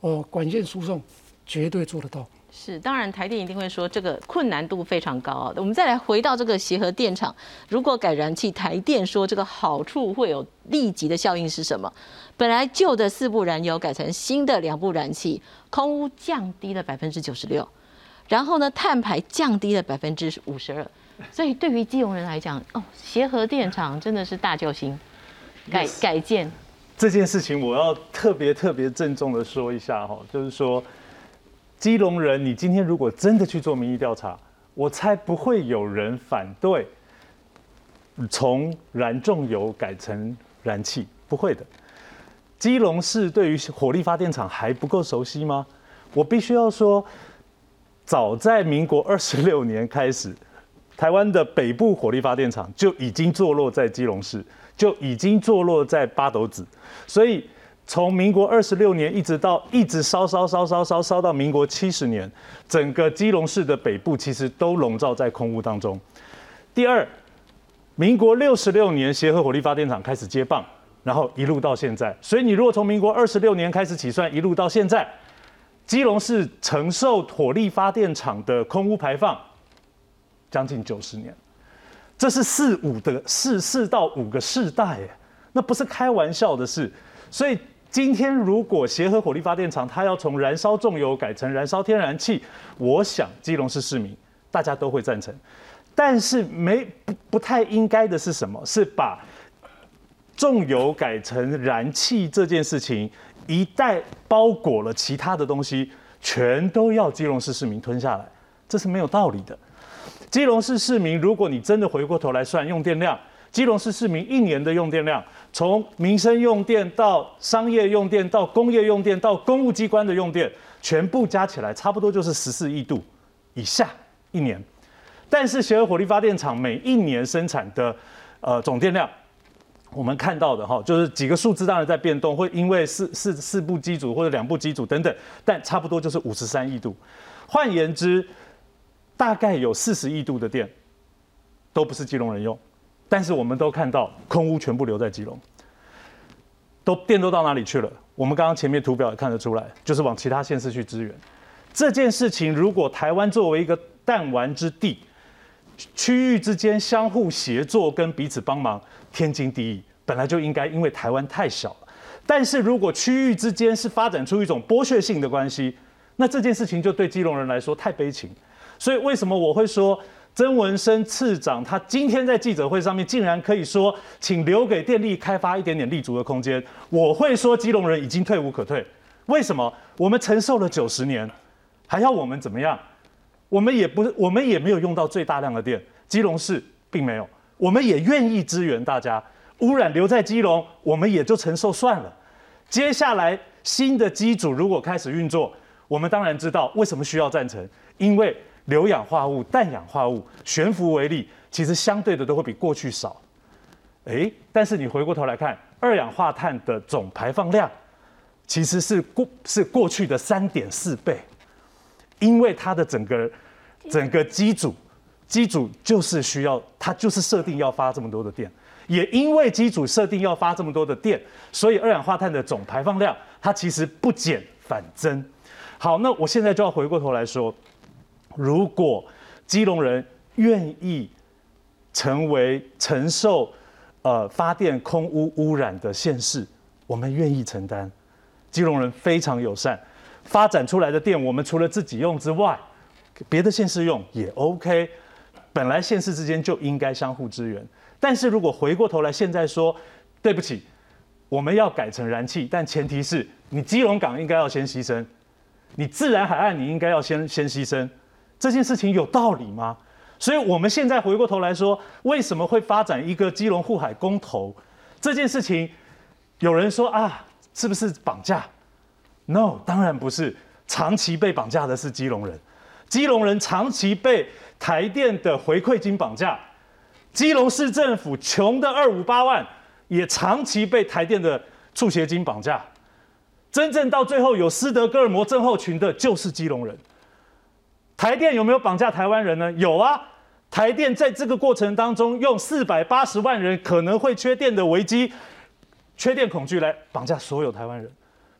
哦，管线输送绝对做得到。是，当然台电一定会说这个困难度非常高啊。我们再来回到这个协和电厂，如果改燃气，台电说这个好处会有立即的效应是什么？本来旧的四部燃油改成新的两部燃气，空污降低了百分之九十六，然后呢碳排降低了百分之五十二，所以对于基隆人来讲，哦，协和电厂真的是大救星，改改建这件事情，我要特别特别郑重的说一下哈，就是说。基隆人，你今天如果真的去做民意调查，我猜不会有人反对从燃重油改成燃气，不会的。基隆市对于火力发电厂还不够熟悉吗？我必须要说，早在民国二十六年开始，台湾的北部火力发电厂就已经坐落在基隆市，就已经坐落在八斗子，所以。从民国二十六年一直到一直烧烧烧烧烧烧到民国七十年，整个基隆市的北部其实都笼罩在空污当中。第二，民国六十六年协和火力发电厂开始接棒，然后一路到现在。所以你如果从民国二十六年开始起算，一路到现在，基隆市承受火力发电厂的空污排放将近九十年，这是四五的四四到五个世代，那不是开玩笑的事，所以。今天如果协和火力发电厂它要从燃烧重油改成燃烧天然气，我想基隆市市民大家都会赞成。但是没不不太应该的是什么？是把重油改成燃气这件事情，一旦包裹了其他的东西，全都要基隆市市民吞下来，这是没有道理的。基隆市市民，如果你真的回过头来算用电量，基隆市市民一年的用电量。从民生用电到商业用电到工业用电到公务机关的用电，全部加起来差不多就是十四亿度以下一年。但是协和火力发电厂每一年生产的呃总电量，我们看到的哈，就是几个数字当然在变动，会因为四四四部机组或者两部机组等等，但差不多就是五十三亿度。换言之，大概有四十亿度的电都不是基隆人用。但是我们都看到空屋全部留在基隆，都电都到哪里去了？我们刚刚前面图表也看得出来，就是往其他县市去支援。这件事情如果台湾作为一个弹丸之地，区域之间相互协作跟彼此帮忙，天经地义，本来就应该，因为台湾太小了。但是如果区域之间是发展出一种剥削性的关系，那这件事情就对基隆人来说太悲情。所以为什么我会说？曾文生次长，他今天在记者会上面竟然可以说，请留给电力开发一点点立足的空间。我会说，基隆人已经退无可退。为什么？我们承受了九十年，还要我们怎么样？我们也不，我们也没有用到最大量的电。基隆市并没有，我们也愿意支援大家。污染留在基隆，我们也就承受算了。接下来新的机组如果开始运作，我们当然知道为什么需要赞成，因为。硫氧化物、氮氧化物悬浮微粒，其实相对的都会比过去少。诶，但是你回过头来看，二氧化碳的总排放量其实是过是过去的三点四倍，因为它的整个整个机组机组就是需要它就是设定要发这么多的电，也因为机组设定要发这么多的电，所以二氧化碳的总排放量它其实不减反增。好，那我现在就要回过头来说。如果基隆人愿意成为承受呃发电空污污染的县市，我们愿意承担。基隆人非常友善，发展出来的电，我们除了自己用之外，别的县市用也 OK。本来县市之间就应该相互支援，但是如果回过头来现在说，对不起，我们要改成燃气，但前提是你基隆港应该要先牺牲，你自然海岸你应该要先先牺牲。这件事情有道理吗？所以我们现在回过头来说，为什么会发展一个基隆护海公投？这件事情，有人说啊，是不是绑架？No，当然不是。长期被绑架的是基隆人，基隆人长期被台电的回馈金绑架，基隆市政府穷的二五八万，也长期被台电的助学金绑架。真正到最后有斯德哥尔摩症候群的，就是基隆人。台电有没有绑架台湾人呢？有啊，台电在这个过程当中，用四百八十万人可能会缺电的危机、缺电恐惧来绑架所有台湾人，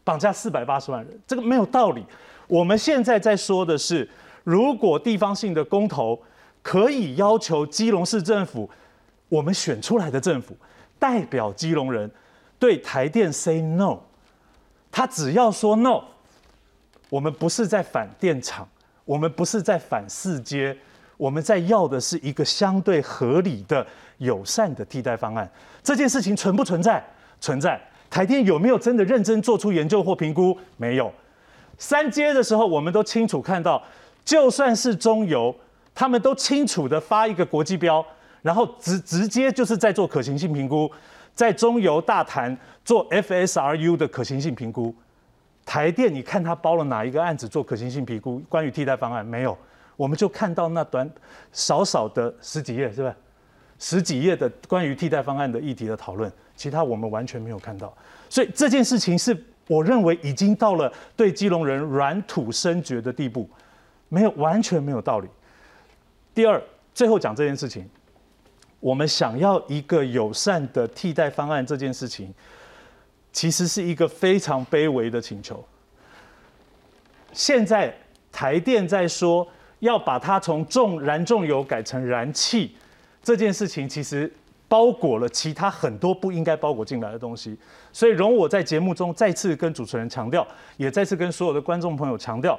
绑架四百八十万人，这个没有道理。我们现在在说的是，如果地方性的公投可以要求基隆市政府，我们选出来的政府代表基隆人对台电 say no，他只要说 no，我们不是在反电厂，我们不是在反四阶，我们在要的是一个相对合理的、友善的替代方案。这件事情存不存在？存在。台电有没有真的认真做出研究或评估？没有。三阶的时候，我们都清楚看到，就算是中油，他们都清楚的发一个国际标，然后直直接就是在做可行性评估，在中油大谈做 FSRU 的可行性评估。台电，你看他包了哪一个案子做可行性评估？关于替代方案没有，我们就看到那短少少的十几页，是吧？十几页的关于替代方案的议题的讨论。其他我们完全没有看到，所以这件事情是我认为已经到了对基隆人软土生绝的地步，没有完全没有道理。第二，最后讲这件事情，我们想要一个友善的替代方案，这件事情其实是一个非常卑微的请求。现在台电在说要把它从重燃重油改成燃气，这件事情其实。包裹了其他很多不应该包裹进来的东西，所以容我在节目中再次跟主持人强调，也再次跟所有的观众朋友强调，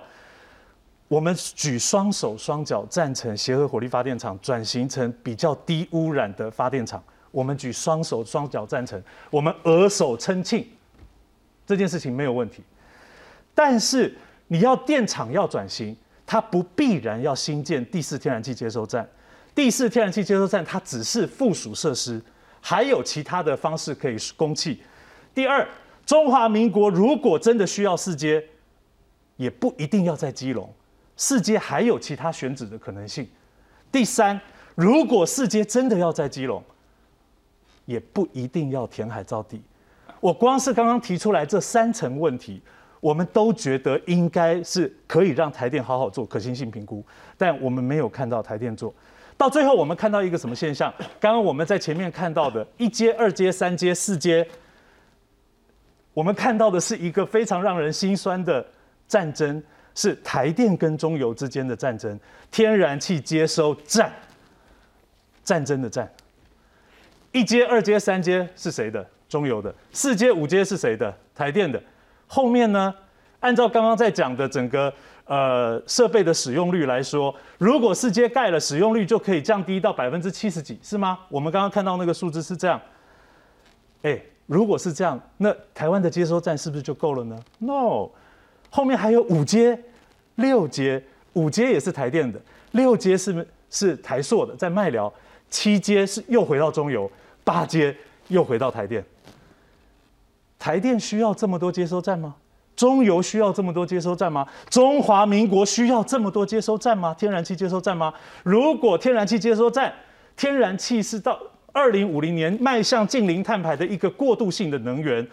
我们举双手双脚赞成协和火力发电厂转型成比较低污染的发电厂，我们举双手双脚赞成，我们额手称庆，这件事情没有问题。但是你要电厂要转型，它不必然要新建第四天然气接收站。第四天然气接收站，它只是附属设施，还有其他的方式可以供气。第二，中华民国如果真的需要四阶，也不一定要在基隆，四阶还有其他选址的可能性。第三，如果四阶真的要在基隆，也不一定要填海造地。我光是刚刚提出来这三层问题，我们都觉得应该是可以让台电好好做可行性评估，但我们没有看到台电做。到最后，我们看到一个什么现象？刚刚我们在前面看到的一阶、二阶、三阶、四阶，我们看到的是一个非常让人心酸的战争，是台电跟中油之间的战争，天然气接收战，战争的战。一阶、二阶、三阶是谁的？中油的。四阶、五阶是谁的？台电的。后面呢？按照刚刚在讲的整个。呃，设备的使用率来说，如果四阶盖了，使用率就可以降低到百分之七十几，是吗？我们刚刚看到那个数字是这样。哎，如果是这样，那台湾的接收站是不是就够了呢？No，后面还有五阶、六阶，五阶也是台电的，六阶是是台硕的，在麦寮，七阶是又回到中油，八阶又回到台电。台电需要这么多接收站吗？中油需要这么多接收站吗？中华民国需要这么多接收站吗？天然气接收站吗？如果天然气接收站，天然气是到二零五零年迈向近零碳排的一个过渡性的能源，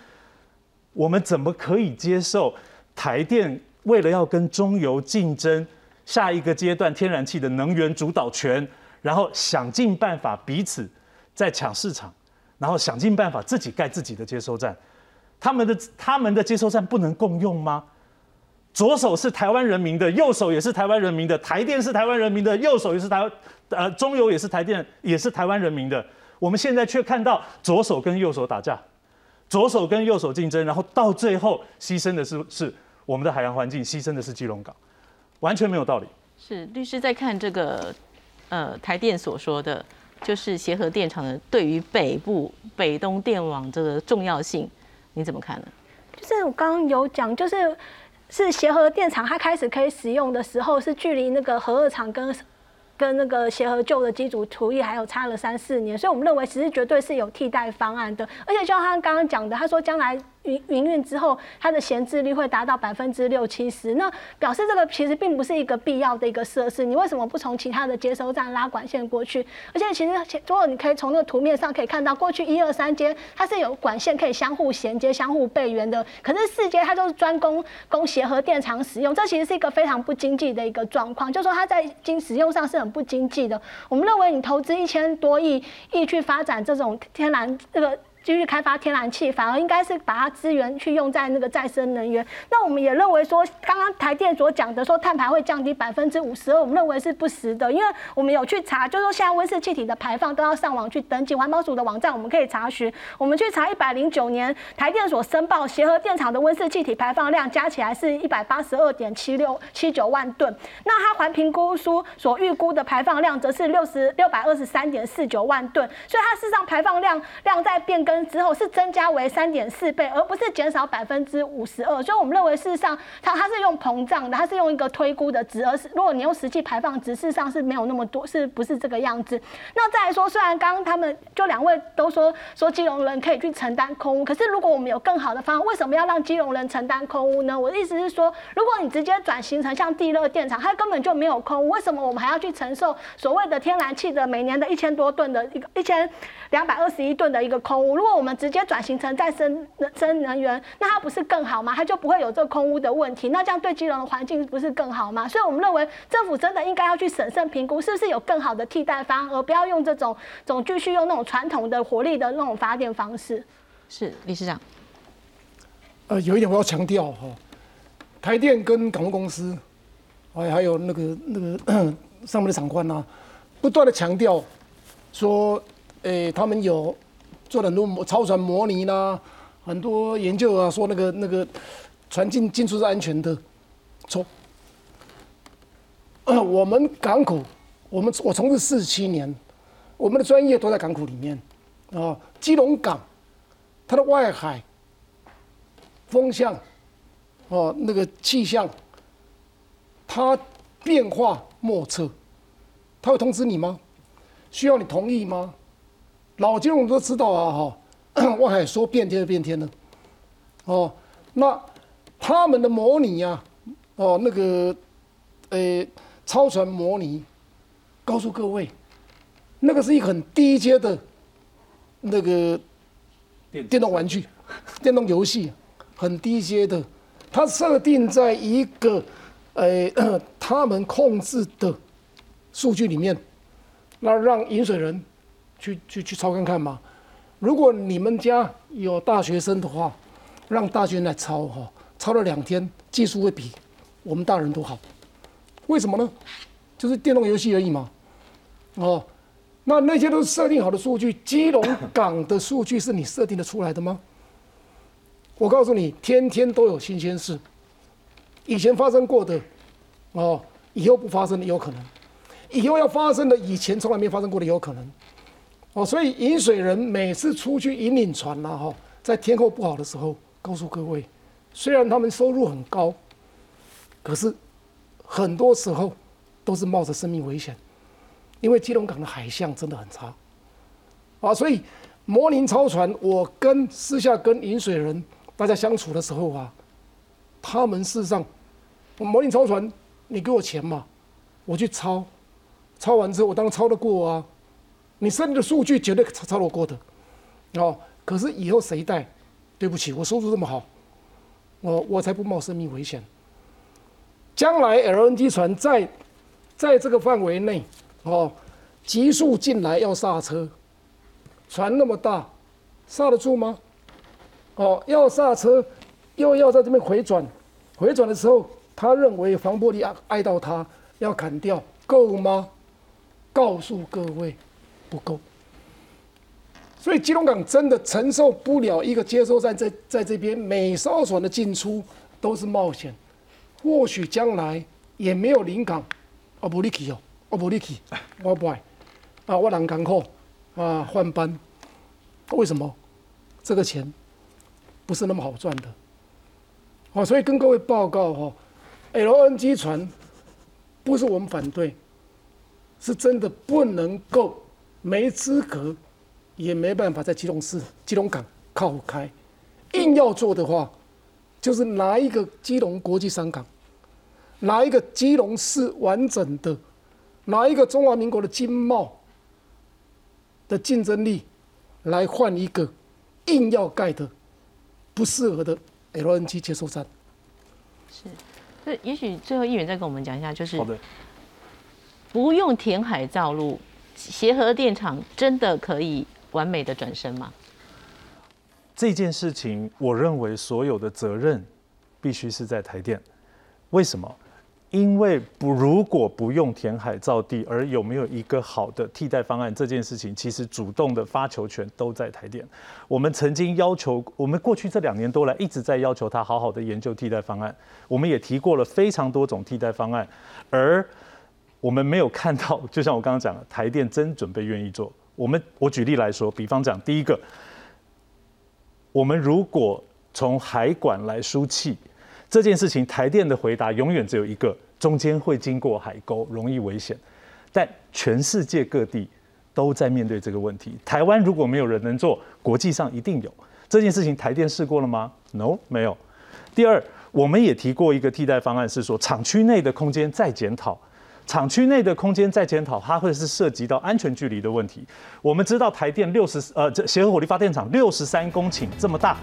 我们怎么可以接受台电为了要跟中油竞争下一个阶段天然气的能源主导权，然后想尽办法彼此在抢市场，然后想尽办法自己盖自己的接收站？他们的他们的接收站不能共用吗？左手是台湾人民的，右手也是台湾人民的。台电是台湾人民的，右手也是台，呃，中油也是台电，也是台湾人民的。我们现在却看到左手跟右手打架，左手跟右手竞争，然后到最后牺牲的是是我们的海洋环境，牺牲的是基隆港，完全没有道理。是律师在看这个，呃，台电所说的，就是协和电厂的对于北部北东电网这个重要性。你怎么看呢？就是我刚刚有讲，就是是协和电厂它开始可以使用的时候，是距离那个核二厂跟跟那个协和旧的机组图议还有差了三四年，所以我们认为其实绝对是有替代方案的，而且就像他刚刚讲的，他说将来。营营运之后，它的闲置率会达到百分之六七十，那表示这个其实并不是一个必要的一个设施。你为什么不从其他的接收站拉管线过去？而且其实，如果你可以从那个图面上可以看到，过去一二三阶它是有管线可以相互衔接、相互备援的，可是四阶它都是专供供协和电厂使用，这其实是一个非常不经济的一个状况，就是说它在经使用上是很不经济的。我们认为你投资一千多亿亿去发展这种天然这个。继续开发天然气，反而应该是把它资源去用在那个再生能源。那我们也认为说，刚刚台电所讲的说碳排会降低百分之五十二，我们认为是不实的，因为我们有去查，就是说现在温室气体的排放都要上网去登记，环保署的网站我们可以查询。我们去查一百零九年台电所申报协和电厂的温室气体排放量加起来是一百八十二点七六七九万吨，那它环评估书所预估的排放量则是六十六百二十三点四九万吨，所以它事实上排放量量在变更之后是增加为三点四倍，而不是减少百分之五十二。所以我们认为事实上它它是用膨胀的，它是用一个推估的值，而是如果你用实际排放值，事实上是没有那么多，是不是这个样子？那再来说，虽然刚刚他们就两位都说说金融人可以去承担空污，可是如果我们有更好的方案，为什么要让金融人承担空污呢？我的意思是说，如果你直接转型成像地热电厂，它根本就没有空污，为什么我们还要去承受所谓的天然气的每年的一千多吨的一个一千两百二十一吨的一个空污？如果我们直接转型成再生生能源，那它不是更好吗？它就不会有这空屋的问题。那这样对基隆的环境不是更好吗？所以我们认为政府真的应该要去审慎评估，是不是有更好的替代方案，而不要用这种总继续用那种传统的火力的那种发电方式。是理事长。呃，有一点我要强调哈，台电跟港务公司，还还有那个那个 上面的长官呐、不断的强调说，诶、他们有做了很多模超船模拟啦，很多研究啊，说那个那个船进进出是安全的，错。我们港口，我们我从事四十七年，我们的专业都在港口里面啊，基隆港，它的外海。风向，哦，那个气象，它变化莫测，它会通知你吗？需要你同意吗？老金融都知道啊，哈，外海说变天就变天了，哦，那他们的模拟呀、哦，那个，呃，超船模拟，告诉各位，那个是一个很低阶的，那个电动玩具、电动游戏。很低阶的，它设定在一个，呃，他们控制的数据里面，那让饮水人去去去抄看看嘛。如果你们家有大学生的话，让大学生来抄哈，抄了两天，技术会比我们大人都好。为什么呢？就是电动游戏而已嘛。哦，那那些都是设定好的数据，基隆港的数据是你设定的出来的吗？我告诉你，天天都有新鲜事，以前发生过的，哦，以后不发生的有可能，以后要发生的，以前从来没发生过的有可能，哦，所以引水人每次出去引领船呐，哈，在天候不好的时候，告诉各位，虽然他们收入很高，可是很多时候都是冒着生命危险，因为基隆港的海象真的很差，啊，所以模拟超船，我跟私下跟引水人。大家相处的时候啊，他们事实上，模拟超船，你给我钱嘛，我去抄，抄完之后我当然抄得过啊，你设定的数据绝对超超得过的，哦，可是以后谁带？对不起，我收入这么好，我我才不冒生命危险。将来 LNG 船在在这个范围内，哦，急速进来要刹车，船那么大，刹得住吗？哦，要刹车，又要在这边回转，回转的时候，他认为防波堤碍到他，要砍掉，够吗？告诉各位，不够。所以基隆港真的承受不了一个接收站在在这边，每艘船的进出都是冒险。或许将来也没有临港，哦不力去哦，哦不力去，我不爱，啊我人港口啊换班，为什么？这个钱。不是那么好赚的，哦，所以跟各位报告哈，LNG 船不是我们反对，是真的不能够没资格，也没办法在基隆市、基隆港靠开，硬要做的话，就是拿一个基隆国际商港，拿一个基隆市完整的，拿一个中华民国的经贸的竞争力来换一个硬要盖的。不适合的 LNG 接收站是，那也许最后议员再跟我们讲一下，就是好的，不用填海造陆，协和电厂真的可以完美的转身吗？这件事情，我认为所有的责任必须是在台电。为什么？因为不如果不用填海造地，而有没有一个好的替代方案，这件事情其实主动的发球权都在台电。我们曾经要求，我们过去这两年多来一直在要求他好好的研究替代方案。我们也提过了非常多种替代方案，而我们没有看到，就像我刚刚讲，台电真准备愿意做。我们我举例来说，比方讲，第一个，我们如果从海管来输气。这件事情，台电的回答永远只有一个：中间会经过海沟，容易危险。但全世界各地都在面对这个问题。台湾如果没有人能做，国际上一定有。这件事情，台电试过了吗？No，没有。第二，我们也提过一个替代方案，是说厂区内的空间再检讨。厂区内的空间再检讨，它会是涉及到安全距离的问题。我们知道台电六十呃，这协和火力发电厂六十三公顷这么大，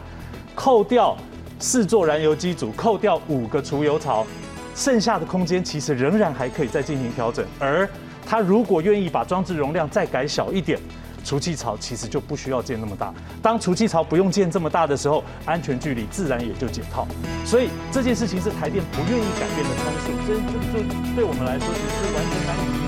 扣掉。四座燃油机组，扣掉五个除油槽，剩下的空间其实仍然还可以再进行调整。而他如果愿意把装置容量再改小一点，除气槽其实就不需要建那么大。当除气槽不用建这么大的时候，安全距离自然也就解套。所以这件事情是台电不愿意改变的参数，这就就对我们来说，其实是完全难以。